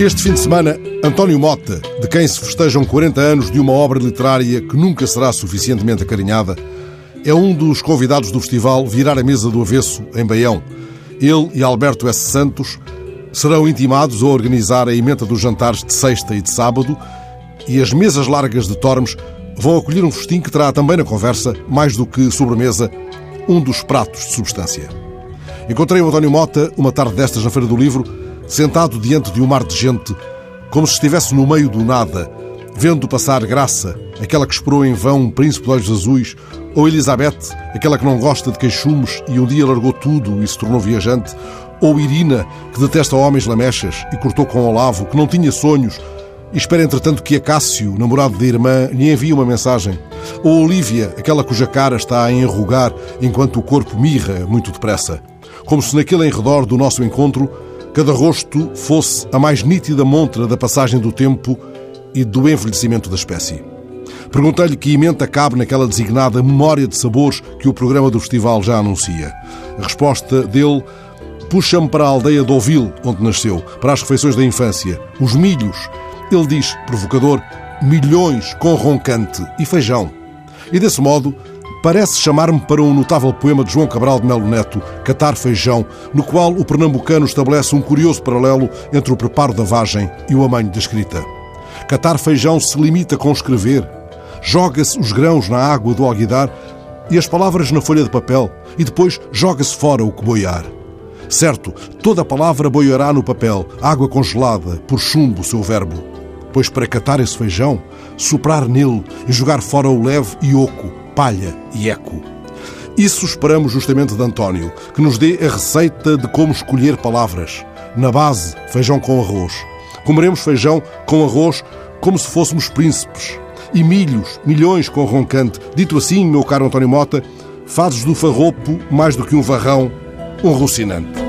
Este fim de semana, António Mota, de quem se festejam 40 anos de uma obra literária que nunca será suficientemente acarinhada, é um dos convidados do festival Virar a Mesa do Avesso, em Baião. Ele e Alberto S. Santos serão intimados a organizar a emenda dos jantares de sexta e de sábado e as mesas largas de Tormes vão acolher um festim que terá também na conversa, mais do que sobremesa, um dos pratos de substância. Encontrei o António Mota uma tarde destas na Feira do Livro, sentado diante de um mar de gente, como se estivesse no meio do nada, vendo passar Graça, aquela que esperou em vão um príncipe de olhos azuis, ou Elizabeth, aquela que não gosta de queixumes e um dia largou tudo e se tornou viajante, ou Irina, que detesta homens lamechas e cortou com Olavo, que não tinha sonhos, e espera entretanto que Acácio, namorado da irmã, lhe envie uma mensagem. Ou Olívia, aquela cuja cara está a enrugar enquanto o corpo mirra muito depressa. Como se naquele enredor do nosso encontro cada rosto fosse a mais nítida montra da passagem do tempo e do envelhecimento da espécie. Perguntei-lhe que emenda cabe naquela designada memória de sabores que o programa do festival já anuncia. A resposta dele puxa-me para a aldeia de Ouville, onde nasceu, para as refeições da infância, os milhos. Ele diz, provocador, milhões com roncante e feijão. E desse modo, parece chamar-me para um notável poema de João Cabral de Melo Neto, Catar Feijão, no qual o pernambucano estabelece um curioso paralelo entre o preparo da vagem e o amanho da escrita. Catar feijão se limita com escrever. Joga-se os grãos na água do alguidar e as palavras na folha de papel, e depois joga-se fora o que boiar. Certo, toda palavra boiará no papel, água congelada, por chumbo seu verbo. Pois para catar esse feijão, soprar nele e jogar fora o leve e oco, palha e eco. Isso esperamos justamente de António, que nos dê a receita de como escolher palavras. Na base, feijão com arroz. Comeremos feijão com arroz como se fôssemos príncipes. E milhos, milhões com roncante. Dito assim, meu caro António Mota, fazes do farropo, mais do que um varrão, um rocinante.